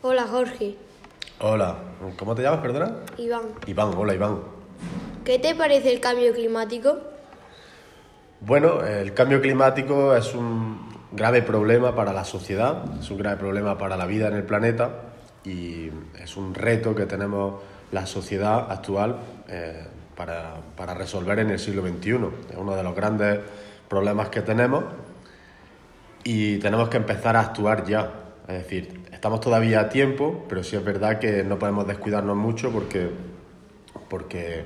Hola Jorge. Hola, ¿cómo te llamas, perdona? Iván. Iván, hola Iván. ¿Qué te parece el cambio climático? Bueno, el cambio climático es un grave problema para la sociedad, es un grave problema para la vida en el planeta y es un reto que tenemos la sociedad actual eh, para, para resolver en el siglo XXI. Es uno de los grandes problemas que tenemos y tenemos que empezar a actuar ya. Es decir, estamos todavía a tiempo, pero sí es verdad que no podemos descuidarnos mucho porque, porque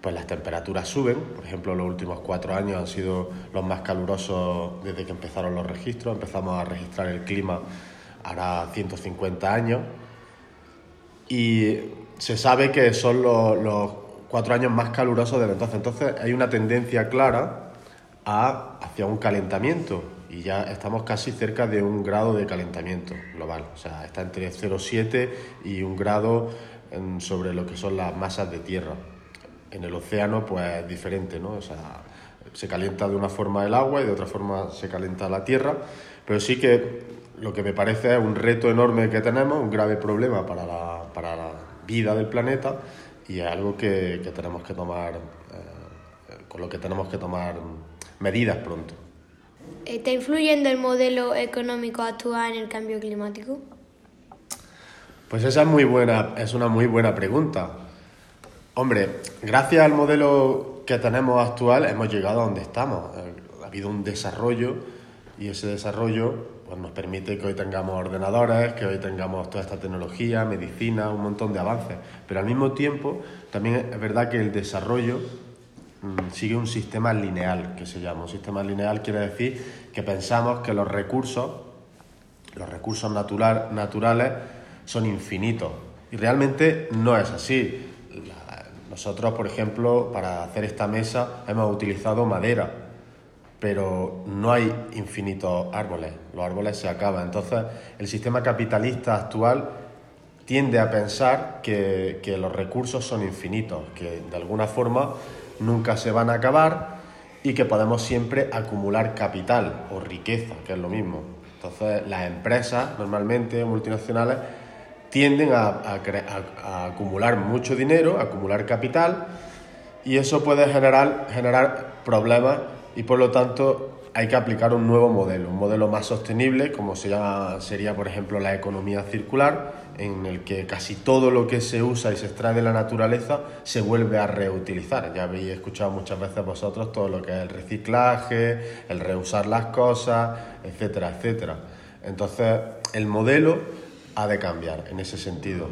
pues las temperaturas suben. Por ejemplo, los últimos cuatro años han sido los más calurosos desde que empezaron los registros. Empezamos a registrar el clima hará 150 años. Y se sabe que son los, los cuatro años más calurosos desde entonces. Entonces hay una tendencia clara a, hacia un calentamiento y ya estamos casi cerca de un grado de calentamiento global. O sea, está entre 0,7 y un grado sobre lo que son las masas de tierra. En el océano, pues es diferente, ¿no? O sea, se calienta de una forma el agua y de otra forma se calienta la tierra, pero sí que lo que me parece es un reto enorme que tenemos, un grave problema para la, para la vida del planeta y es algo que, que tenemos que tomar, eh, con lo que tenemos que tomar medidas pronto. ¿Está influyendo el modelo económico actual en el cambio climático? Pues esa es muy buena, es una muy buena pregunta. Hombre, gracias al modelo que tenemos actual hemos llegado a donde estamos. Ha habido un desarrollo y ese desarrollo pues, nos permite que hoy tengamos ordenadores, que hoy tengamos toda esta tecnología, medicina, un montón de avances. Pero al mismo tiempo también es verdad que el desarrollo sigue un sistema lineal, que se llama. Un sistema lineal quiere decir que pensamos que los recursos, los recursos natural, naturales, son infinitos. Y realmente no es así. Nosotros, por ejemplo, para hacer esta mesa hemos utilizado madera, pero no hay infinitos árboles. Los árboles se acaban. Entonces, el sistema capitalista actual tiende a pensar que, que los recursos son infinitos, que de alguna forma nunca se van a acabar y que podemos siempre acumular capital o riqueza, que es lo mismo. Entonces, las empresas normalmente multinacionales tienden a, acumular mucho dinero, acumular capital, y eso puede generar, generar problemas y por lo tanto hay que aplicar un nuevo modelo, un modelo más sostenible, como se llama, sería por ejemplo la economía circular, en el que casi todo lo que se usa y se extrae de la naturaleza se vuelve a reutilizar. Ya habéis escuchado muchas veces vosotros todo lo que es el reciclaje, el reusar las cosas, etcétera, etcétera. Entonces, el modelo ha de cambiar en ese sentido.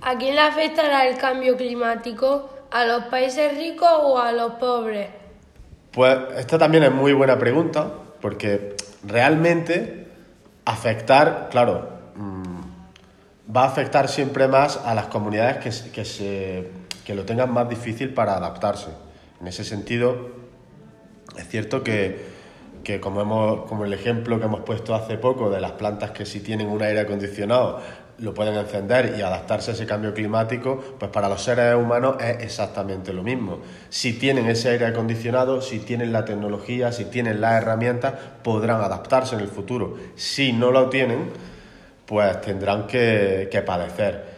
¿A quién le afectará el cambio climático? ¿A los países ricos o a los pobres? Pues esta también es muy buena pregunta, porque realmente afectar, claro, va a afectar siempre más a las comunidades que, que, se, que lo tengan más difícil para adaptarse. En ese sentido, es cierto que, que como, hemos, como el ejemplo que hemos puesto hace poco de las plantas que si tienen un aire acondicionado lo pueden encender y adaptarse a ese cambio climático, pues para los seres humanos es exactamente lo mismo. Si tienen ese aire acondicionado, si tienen la tecnología, si tienen las herramientas, podrán adaptarse en el futuro. Si no lo tienen, pues tendrán que, que padecer.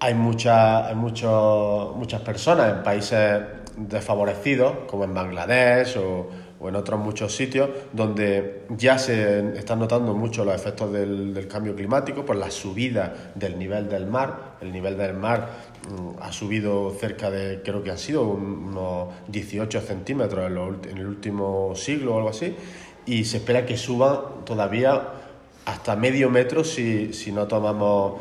Hay, mucha, hay muchas personas en países desfavorecidos, como en Bangladesh o, o en otros muchos sitios donde ya se están notando mucho los efectos del, del, cambio climático por la subida del nivel del mar. El nivel del mar mm, ha subido cerca de, creo que han sido unos 18 centímetros en, el último siglo o algo así, y se espera que suban todavía hasta medio metro si, si no tomamos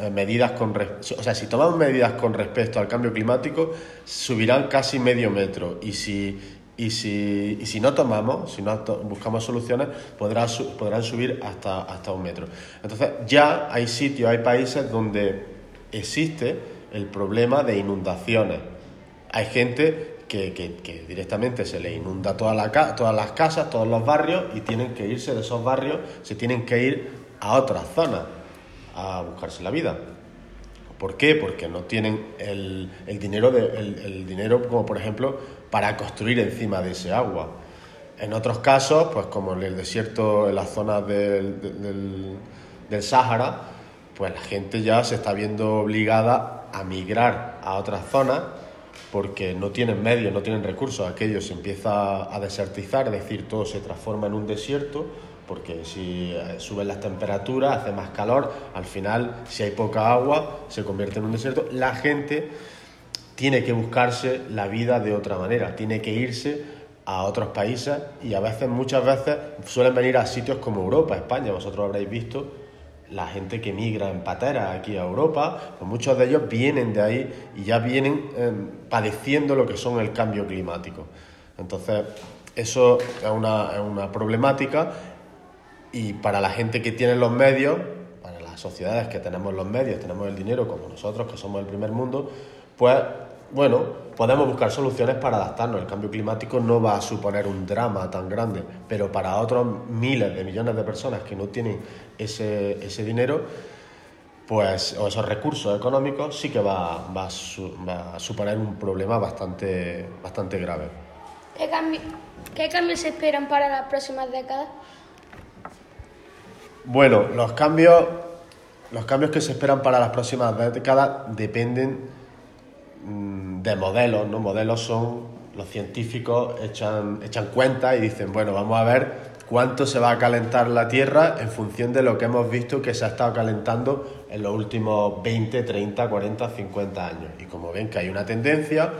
eh, medidas con o sea si tomamos medidas con respecto al cambio climático subirán casi medio metro y si y si, y si no tomamos, si no buscamos soluciones, podrá, podrán subir hasta, hasta un metro. Entonces, ya hay sitios, hay países donde existe el problema de inundaciones. Hay gente que, que, que directamente se le inunda toda la todas las casas, todos los barrios, y tienen que irse de esos barrios, se tienen que ir a otras zonas a buscarse la vida. ¿Por qué? Porque no tienen el, el dinero, de, el, el, dinero, como por ejemplo, para construir encima de ese agua. En otros casos, pues como en el desierto, en las zonas del, del, del Sáhara, pues la gente ya se está viendo obligada a migrar a otras zonas porque no tienen medios, no tienen recursos, aquello se empieza a desertizar, es decir, todo se transforma en un desierto, porque si eh, suben las temperaturas, hace más calor, al final, si hay poca agua, se convierte en un desierto. La gente tiene que buscarse la vida de otra manera, tiene que irse a otros países y a veces, muchas veces, suelen venir a sitios como Europa, España, vosotros habréis visto la gente que migra en patera aquí a Europa, pues muchos de ellos vienen de ahí y ya vienen em, padeciendo lo que son el cambio climático. Entonces, eso es una, es una problemática y para la gente que tiene los medios, para las sociedades que tenemos los medios, tenemos el dinero como nosotros, que somos el primer mundo, pues bueno, podemos buscar soluciones para adaptarnos. El cambio climático no va a suponer un drama tan grande, pero para otros miles de millones de personas que no tienen ese, ese dinero, pues, o esos recursos económicos, sí que va, va, a, suponer un problema bastante, bastante grave. ¿Qué, ¿Qué cambios se esperan para las próximas décadas? Bueno, los cambios, los cambios que se esperan para las próximas décadas dependen de modelos, ¿no? Modelos son, los científicos echan, echan cuenta y dicen, bueno, vamos a ver cuánto se va a calentar la Tierra en función de lo que hemos visto que se ha estado calentando en los últimos 20, 30, 40, 50 años. Y como ven que hay una tendencia,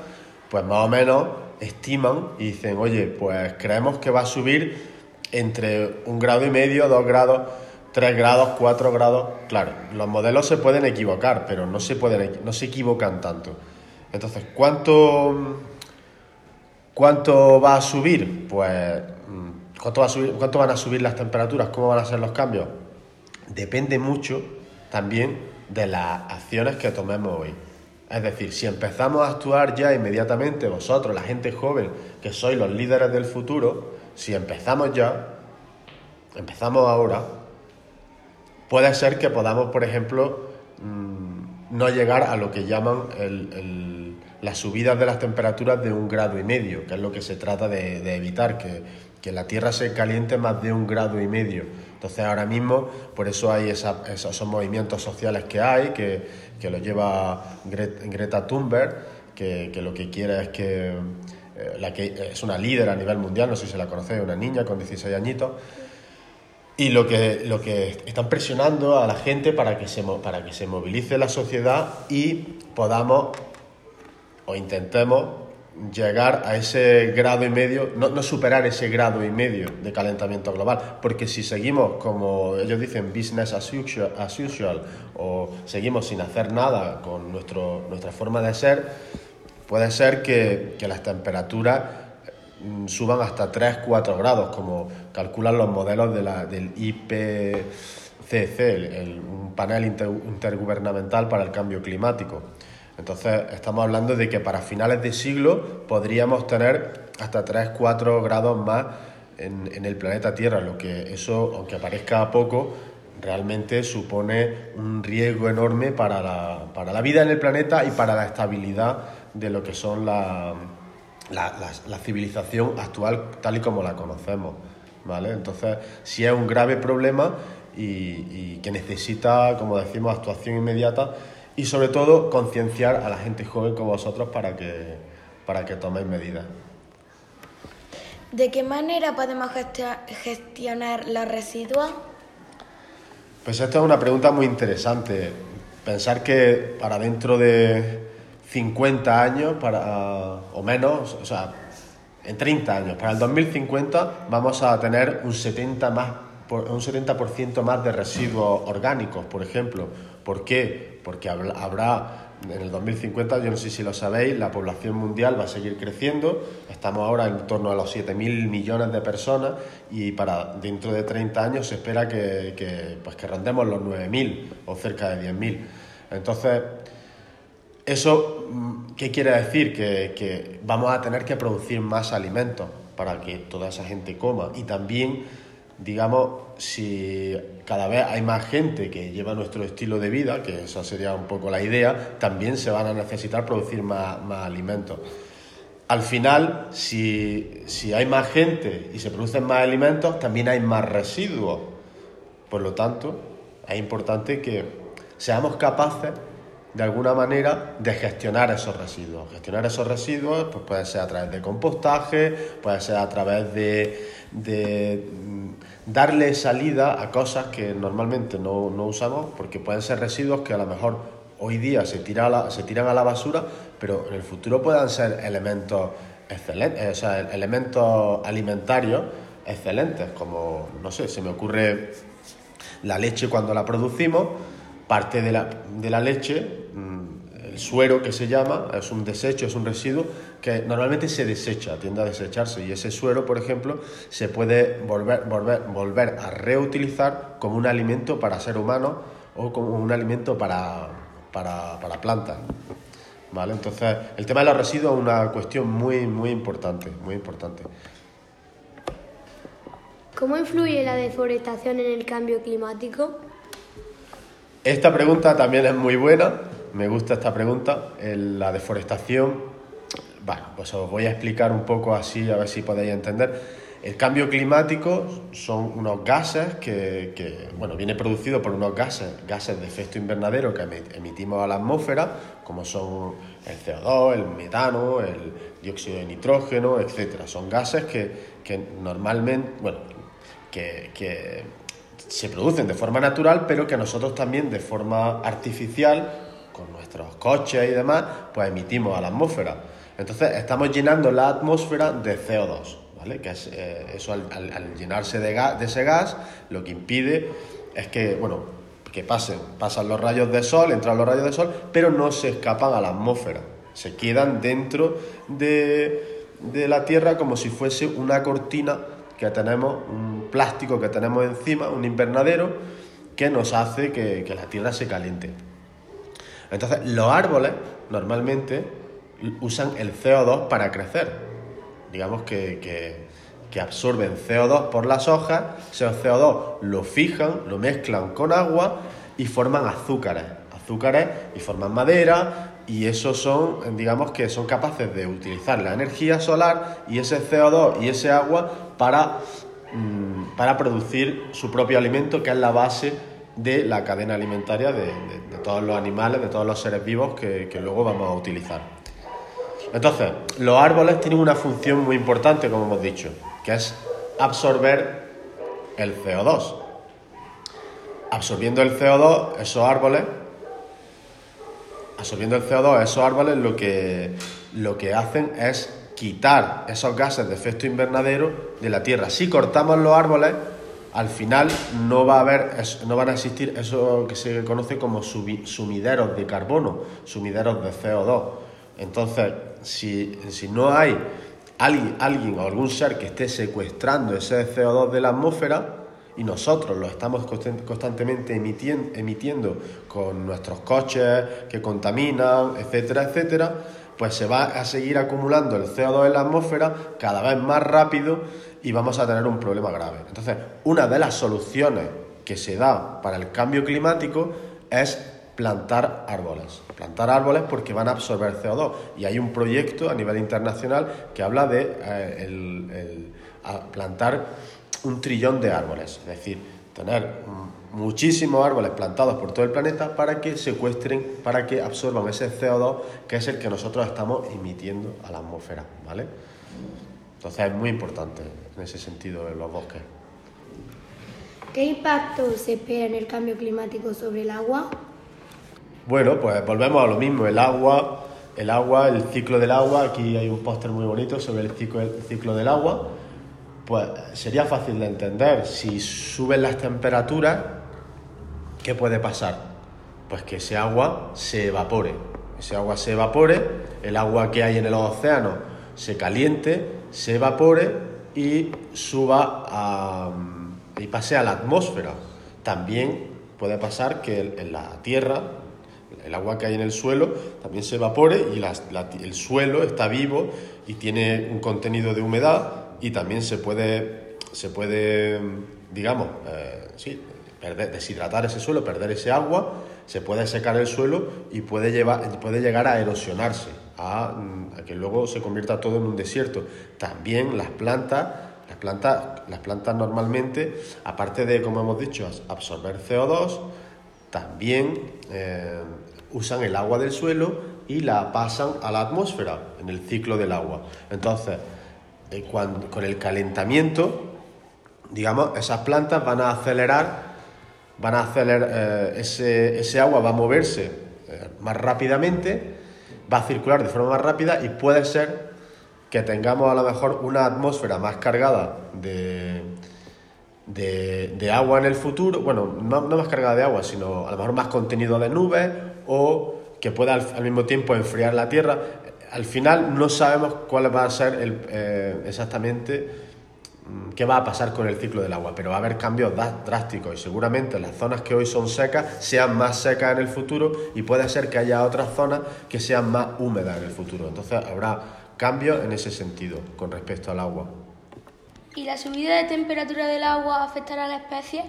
pues más o menos estiman y dicen, oye, pues creemos que va a subir entre un grado y medio, dos grados, tres grados, cuatro grados. Claro, los modelos se pueden equivocar, pero no se, pueden, no se equivocan tanto. Entonces, ¿cuánto, cuánto va a subir? Pues, mm, ¿cuánto, va a subir, ¿cuánto van a subir las temperaturas? ¿Cómo van a ser los cambios? Depende mucho también de las acciones que tomemos hoy. Es decir, si empezamos a actuar ya inmediatamente, vosotros, la gente joven, que sois los líderes del futuro, si empezamos ya, empezamos ahora, puede ser que podamos, por ejemplo, mm, no llegar a lo que llaman el las subidas de las temperaturas de un grado y medio, que es lo que se trata de, evitar, que, la Tierra se caliente más de un grado y medio. Entonces ahora mismo, por eso hay esos movimientos sociales que hay, que, que lo lleva Greta Thunberg, que, lo que quiere es que, eh, la que es una líder a nivel mundial, no sé si se la conocéis, una niña con 16 añitos, y lo que, lo que están presionando a la gente para que, se, para que se movilice la sociedad y podamos o intentemos llegar a ese grado y medio, no, superar ese grado y medio de calentamiento global, porque si seguimos como ellos dicen business as usual, o seguimos sin hacer nada con nuestro, nuestra forma de ser, puede ser que, las temperaturas mm, suban hasta 3-4 grados, como calculan los modelos de la, del IPCC, el, un panel intergubernamental para el cambio climático. Entonces, estamos hablando de que para finales de siglo podríamos tener hasta 3-4 grados más en, el planeta Tierra, lo que eso, aunque parezca poco, realmente supone un riesgo enorme para la, vida en el planeta y para la estabilidad de lo que son la, la, civilización actual tal y como la conocemos. ¿vale? Entonces, sí es un grave problema y que necesita, como decimos, actuación inmediata y sobre todo concienciar a la gente joven como vosotros para que, para que toméis medidas. ¿De qué manera podemos gestionar los residuos? Pues esta es una pregunta muy interesante. Pensar que para dentro de 50 años para, o menos, o sea, en 30 años, para el 2050 vamos a tener un 70%, más, un 70 más de residuos orgánicos, por ejemplo. ¿Por qué? porque habrá en el 2050, yo no sé si lo sabéis, la población mundial va a seguir creciendo, estamos ahora en torno a los 7.000 millones de personas y para dentro de 30 años se espera que, que, pues que rondemos los 9.000 o cerca de 10.000. Entonces, ¿eso mm, qué quiere decir? Que vamos a tener que producir más alimentos para que toda esa gente coma y también digamos, si cada vez hay más gente que lleva nuestro estilo de vida, que esa sería un poco la idea, también se van a necesitar producir más, alimentos. Al final, si, hay más gente y se producen más alimentos, también hay más residuos. Por lo tanto, es importante que seamos capaces de alguna manera de gestionar esos residuos. Gestionar esos residuos pues puede ser a través de compostaje, puede ser a través de, de darle salida a cosas que normalmente no, no, usamos porque pueden ser residuos que a lo mejor hoy día se, tira se tiran a la basura, pero en el futuro puedan ser elementos excelentes, o sea, elementos alimentarios excelentes, como, no sé, se me ocurre la leche cuando la producimos, parte de la, de la leche, mm, el suero que se llama, es un desecho, es un residuo que normalmente se desecha, tiende a desecharse y ese suero, por ejemplo, se puede volver, volver, volver a reutilizar como un alimento para ser humano o como un alimento para, para, para plantas. ¿Vale? Entonces, el tema de los residuos es una cuestión muy, muy importante, muy importante. ¿Cómo influye la deforestación en el cambio climático? Esta pregunta también es muy buena, me gusta esta pregunta. La deforestación, bueno, pues os voy a explicar un poco así, a ver si podéis entender. El cambio climático son unos gases que, bueno, viene producido por unos gases, gases de efecto invernadero que emitimos a la atmósfera, como son el CO2, el metano, el dióxido de nitrógeno, etcétera. Son gases que, que normalmente, bueno, que se producen de forma natural, pero que nosotros también de forma artificial, con nuestros coches y demás, pues emitimos a la atmósfera. Entonces estamos llenando la atmósfera de CO2, ¿vale? Que es, eh, eso al, llenarse de, ese gas, lo que impide es que, bueno, que pasen, pasan los rayos de sol, entran los rayos de sol, pero no se escapan a la atmósfera, se quedan dentro de, de la Tierra como si fuese una cortina que tenemos, un plástico que tenemos encima, un invernadero, que nos hace que la tierra se caliente. Entonces, los árboles normalmente usan el CO2 para crecer. Digamos que, que, absorben CO2 por las hojas, ese CO2 lo fijan, lo mezclan con agua y forman azúcares. Azúcares y forman madera y esos son, digamos que son capaces de utilizar la energía solar y ese CO2 y ese agua para, mmm, para producir su propio alimento, que es la base de la cadena alimentaria de, de, de todos los animales, de todos los seres vivos que, que, luego vamos a utilizar. Entonces, los árboles tienen una función muy importante, como hemos dicho, que es absorber el CO2. Absorbiendo el CO2, esos árboles absorbiendo el CO2 esos árboles lo que, lo que hacen es quitar esos gases de efecto invernadero de la Tierra. Si cortamos los árboles, al final no va a haber, no van a existir eso que se conoce como sumideros de carbono, sumideros de CO2. Entonces, si, si no hay alguien, alguien o algún ser que esté secuestrando ese CO2 de la atmósfera, y nosotros lo estamos constantemente emitiendo, emitiendo con nuestros coches que contaminan, etcétera, etcétera, pues se va a seguir acumulando el CO2 en la atmósfera cada vez más rápido y vamos a tener un problema grave. Entonces, una de las soluciones que se da para el cambio climático es plantar árboles. Plantar árboles porque van a absorber CO2. Y hay un proyecto a nivel internacional que habla de eh, plantar un trillón de árboles, es decir, tener muchísimos árboles plantados por todo el planeta para que secuestren, para que absorban ese CO2 que es el que nosotros estamos emitiendo a la atmósfera, ¿vale? Entonces es muy importante en ese sentido en los bosques. ¿Qué impacto se espera en el cambio climático sobre el agua? Bueno, pues volvemos a lo mismo, el agua, el agua, el ciclo del agua, aquí hay un póster muy bonito sobre el ciclo, el ciclo del agua, pues sería fácil de entender. Si suben las temperaturas, ¿qué puede pasar? Pues que ese agua se evapore. Ese agua se evapore, el agua que hay en el océano se caliente, se evapore y suba a, y pase a la atmósfera. También puede pasar que en la tierra, el agua que hay en el suelo, también se evapore y el suelo está vivo y tiene un contenido de humedad y también se puede, se puede digamos, eh, sí, perder, deshidratar ese suelo, perder ese agua, se puede secar el suelo y puede, llevar, puede llegar a erosionarse, a, a, que luego se convierta todo en un desierto. También las plantas, las plantas, las plantas normalmente, aparte de, como hemos dicho, absorber CO2, también eh, usan el agua del suelo y la pasan a la atmósfera en el ciclo del agua. Entonces, eh, con el calentamiento, digamos, esas plantas van a acelerar, van a acelerar, eh, ese, ese, agua va a moverse más rápidamente, va a circular de forma más rápida y puede ser que tengamos a lo mejor una atmósfera más cargada de, de, agua en el futuro, bueno, no, más cargada de agua, sino a lo mejor más contenido de nubes o que pueda al, mismo tiempo enfriar la Tierra. Al final no sabemos cuál va a ser el, eh, exactamente mm, qué va a pasar con el ciclo del agua, pero va a haber cambios drásticos y seguramente las zonas que hoy son secas sean más secas en el futuro y puede ser que haya otras zonas que sean más húmedas en el futuro. Entonces habrá cambios en ese sentido con respecto al agua. ¿Y la subida de temperatura del agua afectará a la especie?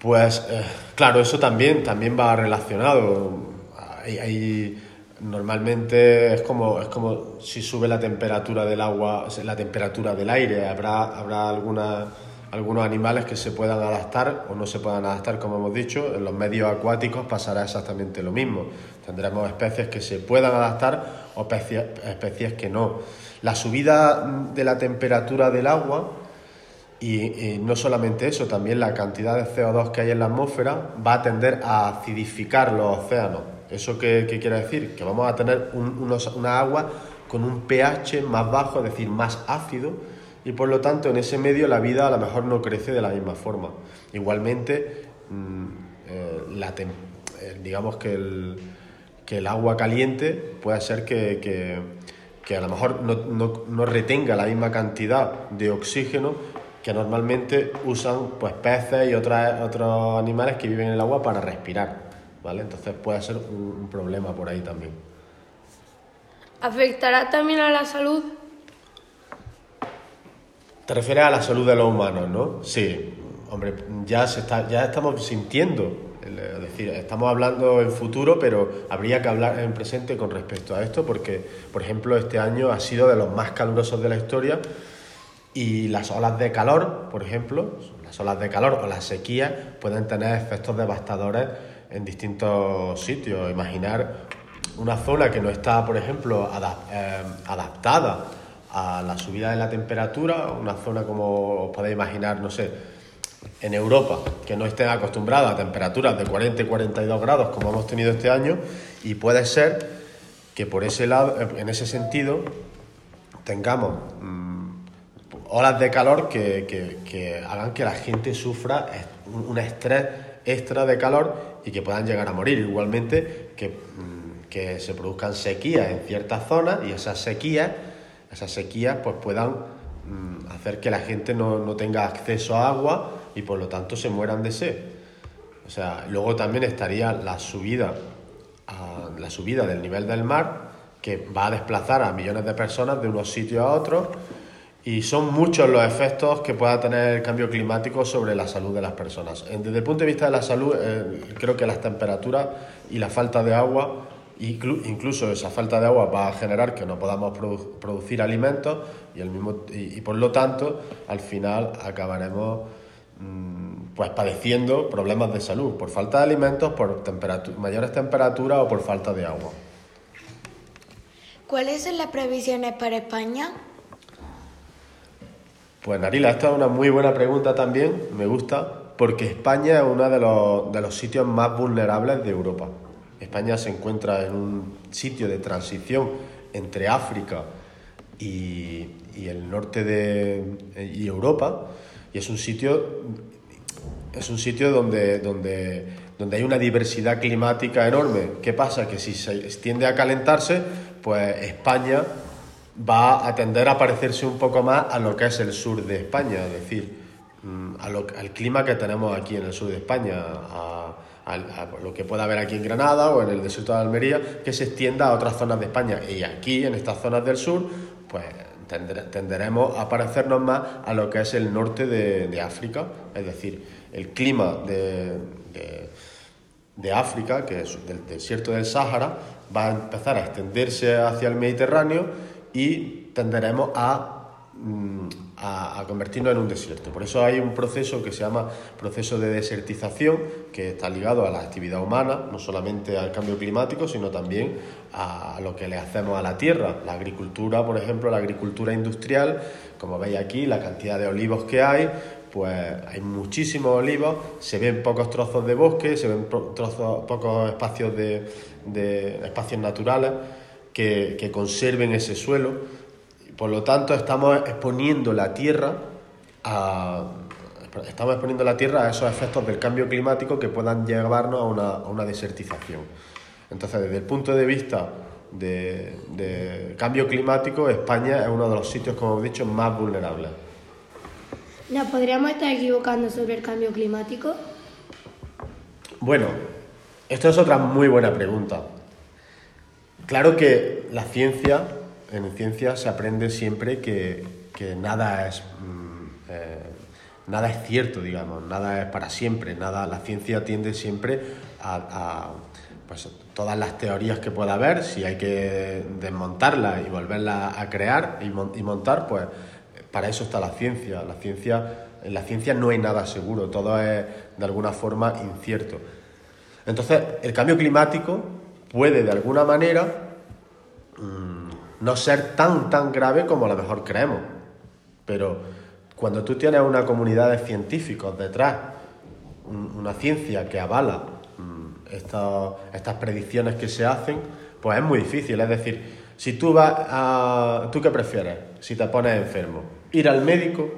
Pues eh, claro, eso también, también va relacionado. Hay, normalmente es como, es como si sube la temperatura del agua, la temperatura del aire. Habrá, habrá alguna, algunos animales que se puedan adaptar o no se puedan adaptar, como hemos dicho. En los medios acuáticos pasará exactamente lo mismo. Tendremos especies que se puedan adaptar o especies, especies que no. La subida de la temperatura del agua y, no solamente eso, también la cantidad de CO2 que hay en la atmósfera va a tender a acidificar los océanos. ¿Eso qué, quiere decir? Que vamos a tener una agua con un pH más bajo, es decir, más ácido, y por lo tanto en ese medio la vida a lo mejor no crece de la misma forma. Igualmente, mm, eh, eh, digamos que el, que el, agua caliente puede ser que, que, a lo mejor no, no retenga la misma cantidad de oxígeno que normalmente usan pues peces y otros otros animales que viven en el agua para respirar, ¿vale? Entonces puede ser un, problema por ahí también. ¿Afectará también a la salud? Te refieres a la salud de los humanos, ¿no? Sí, hombre, ya, se está, ya estamos sintiendo, estamos hablando en futuro, pero habría que hablar en presente con respecto a esto, porque, por ejemplo, este año ha sido de los más calurosos de la historia y las olas de calor, por ejemplo, las olas de calor o las sequías pueden tener efectos devastadores en distintos sitios. Imaginar una zona que no está, por ejemplo, eh, adaptada a la subida de la temperatura, una zona como os podéis imaginar, no sé, en Europa, que no esté acostumbrada a temperaturas de 40 y 42 grados como hemos tenido este año, y puede ser que por ese lado, en ese sentido, tengamos mm, olas de calor que, hagan que la gente sufra un estrés extra de calor y que puedan llegar a morir. Igualmente que, mm, que se produzcan sequías en ciertas zonas y esas sequías, esas sequías pues puedan mm, hacer que la gente no, tenga acceso a agua y por lo tanto se mueran de sed. O sea, luego también estaría la subida, la subida del nivel del mar que va a desplazar a millones de personas de unos sitios a otros y son muchos los efectos que pueda tener el cambio climático sobre la salud de las personas. Desde el punto de vista de la salud, eh, creo que las temperaturas y la falta de agua, incluso esa falta de agua va a generar que no podamos producir alimentos y, el mismo, y, por lo tanto al final acabaremos pues padeciendo problemas de salud por falta de alimentos, por mayores temperaturas o por falta de agua. ¿Cuáles son las previsiones para España? Pues Narila, esta es una muy buena pregunta también, me gusta, porque España es uno de los, de los sitios más vulnerables de Europa. España se encuentra en un sitio de transición entre África y, el norte de y Europa, y es un sitio, es un sitio donde, donde, donde hay una diversidad climática enorme. ¿Qué pasa? Que si se tiende a calentarse, pues España va a tender a parecerse un poco más a lo que es el sur de España, es decir, mm, al clima que tenemos aquí en el sur de España, a, lo que pueda haber aquí en Granada o en el desierto de Almería, que se extienda a otras zonas de España. Y aquí, en estas zonas del sur, pues tenderemos a parecernos más a lo que es el norte de, África, es decir, el clima de, África, que es del desierto del Sáhara, va a empezar a extenderse hacia el Mediterráneo y tenderemos a, mm, a, convertirnos en un desierto. Por eso hay un proceso que se llama proceso de desertización, que está ligado a la actividad humana, no solamente al cambio climático, sino también a lo que le hacemos a la tierra. La agricultura, por ejemplo, la agricultura industrial, como veis aquí, la cantidad de olivos que hay, pues hay muchísimos olivos, se ven pocos trozos de bosque, se ven trozos, pocos espacios de, espacios naturales que conserven ese suelo por lo tanto, estamos exponiendo la Tierra a, estamos exponiendo la Tierra a esos efectos del cambio climático que puedan llevarnos a una, a una desertización. Entonces, desde el punto de vista de, de, cambio climático, España es uno de los sitios, como he dicho, más vulnerables. ¿Nos podríamos estar equivocando sobre el cambio climático? Bueno, esto es otra muy buena pregunta. Claro que la ciencia en ciencia se aprende siempre que, que nada es mm, eh, nada es cierto, digamos, nada es para siempre, nada, la ciencia tiende siempre a, pues, todas las teorías que pueda haber, si hay que desmontarlas y volverlas a crear y, montar, pues para eso está la ciencia. La ciencia, en la ciencia no hay nada seguro, todo es de alguna forma incierto. Entonces, el cambio climático puede de alguna manera mmm, no ser tan, tan grave como a lo mejor creemos. Pero cuando tú tienes una comunidad de científicos detrás, una ciencia que avala mm, estas predicciones que se hacen, pues es muy difícil. Es decir, si tú vas a... ¿Tú qué prefieres? Si te pones enfermo, ir al médico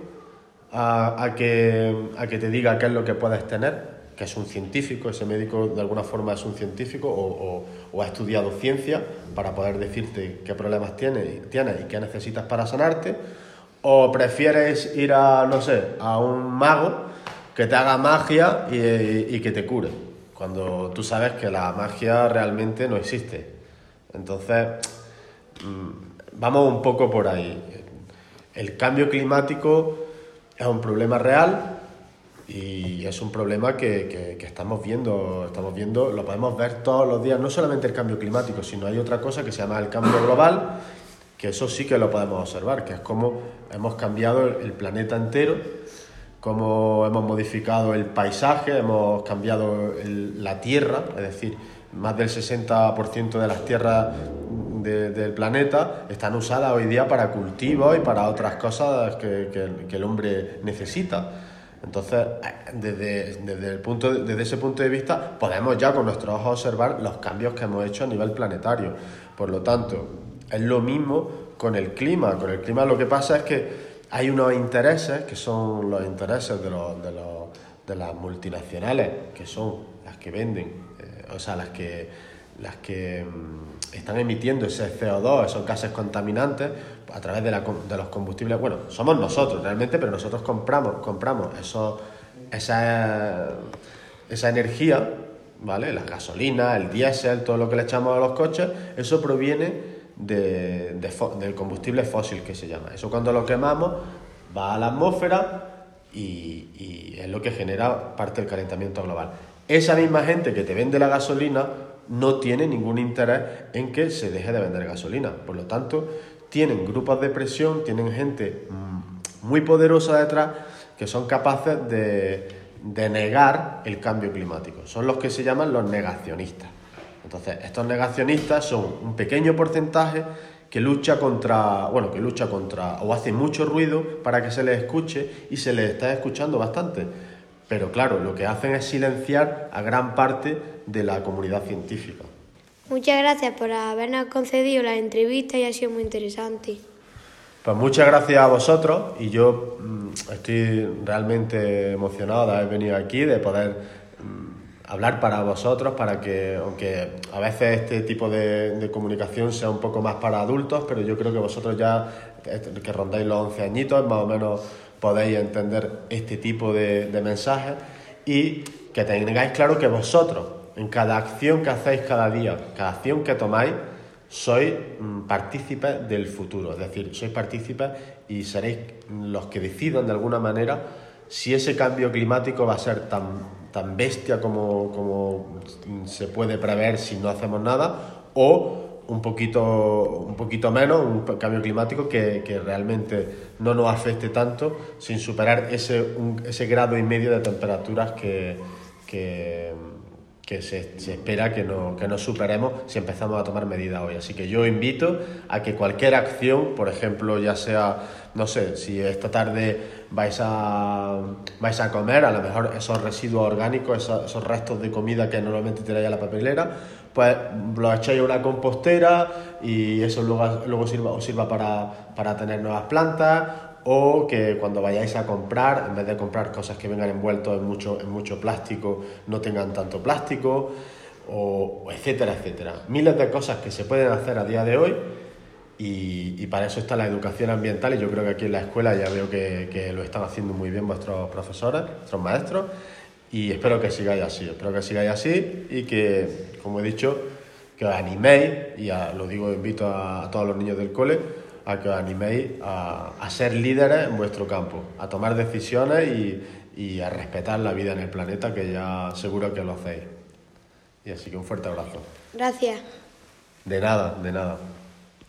a, que, a que te diga qué es lo que puedes tener que es un científico, ese médico de alguna forma es un científico o, ha estudiado ciencia para poder decirte qué problemas tienes, y qué necesitas para sanarte, o prefieres ir a, no sé, a un mago que te haga magia y, que te cure, cuando tú sabes que la magia realmente no existe. Entonces, mm, vamos un poco por ahí. El cambio climático es un problema real, y es un problema que, que, estamos viendo, estamos viendo, lo podemos ver todos los días, no solamente el cambio climático, sino hay otra cosa que se llama el cambio global, que eso sí que lo podemos observar, que es cómo hemos cambiado el planeta entero, cómo hemos modificado el paisaje, hemos cambiado la tierra, es decir, más del 60% de las tierras del planeta están usadas hoy día para cultivos y para otras cosas que, que el hombre necesita. Entonces, desde, desde, el punto, desde ese punto de vista, podemos ya con nuestros ojos observar los cambios que hemos hecho a nivel planetario. Por lo tanto, es lo mismo con el clima. Con el clima lo que pasa es que hay unos intereses, que son los intereses de, los, de, los, de las multinacionales, que son las que venden, eh, o sea, las que, las que mm, están emitiendo ese CO2, esos gases contaminantes, a través de, la, de, los combustibles, bueno, somos nosotros realmente, pero nosotros compramos, compramos eso, esa, esa energía, ¿vale? La gasolina, el diésel, todo lo que le echamos a los coches, eso proviene de, del combustible fósil que se llama. Eso cuando lo quemamos va a la atmósfera y es lo que genera parte del calentamiento global. Esa misma gente que te vende la gasolina no tiene ningún interés en que se deje de vender gasolina. Por lo tanto, tienen grupos de presión, tienen gente mm, muy poderosa detrás que son capaces de, de negar el cambio climático. Son los que se llaman los negacionistas. Entonces, estos negacionistas son un pequeño porcentaje que lucha contra, bueno, que lucha contra o hace mucho ruido para que se les escuche y se les está escuchando bastante. Pero claro, lo que hacen es silenciar a gran parte de la comunidad científica. Muchas gracias por habernos concedido la entrevista y ha sido muy interesante. Pues muchas gracias a vosotros y yo mm, estoy realmente emocionado de haber venido aquí, de poder mm, hablar para vosotros, para que, aunque a veces este tipo de, de, comunicación sea un poco más para adultos, pero yo creo que vosotros ya, que rondáis los 11 añitos, más o menos podéis entender este tipo de, de mensajes y que tengáis claro que vosotros en cada acción que hacéis cada día, cada acción que tomáis, sois mm, partícipes del futuro, es decir, sois partícipes y seréis los que decidan de alguna manera si ese cambio climático va a ser tan, tan bestia como, como se puede prever si no hacemos nada o un poquito, un poquito menos, un cambio climático que, que realmente no nos afecte tanto sin superar ese, un- ese grado y medio de temperaturas que, que, que se, se espera que no, que no superemos si empezamos a tomar medidas hoy. Así que yo invito a que cualquier acción, por ejemplo, ya sea, no sé, si esta tarde vais a, vais a comer, a lo mejor esos residuos orgánicos, esos, esos restos de comida que normalmente tiráis a la papelera, pues los echáis a una compostera y eso luego, luego sirva, os sirva para, para tener nuevas plantas o que cuando vayáis a comprar, en vez de comprar cosas que vengan envueltos en mucho, en mucho plástico, no tengan tanto plástico, o, etcétera, etcétera. Miles de cosas que se pueden hacer a día de hoy y, para eso está la educación ambiental y yo creo que aquí en la escuela ya veo que, lo están haciendo muy bien vuestros profesores, vuestros maestros y espero que sigáis así, espero que sigáis así y que, como he dicho, que os animéis, y lo digo, invito a, a todos los niños del cole, a que os animéis a, a ser líderes en vuestro campo, a tomar decisiones y, y a respetar la vida en el planeta, que ya seguro que lo hacéis. Y así que un fuerte abrazo. Gracias. De nada, de nada.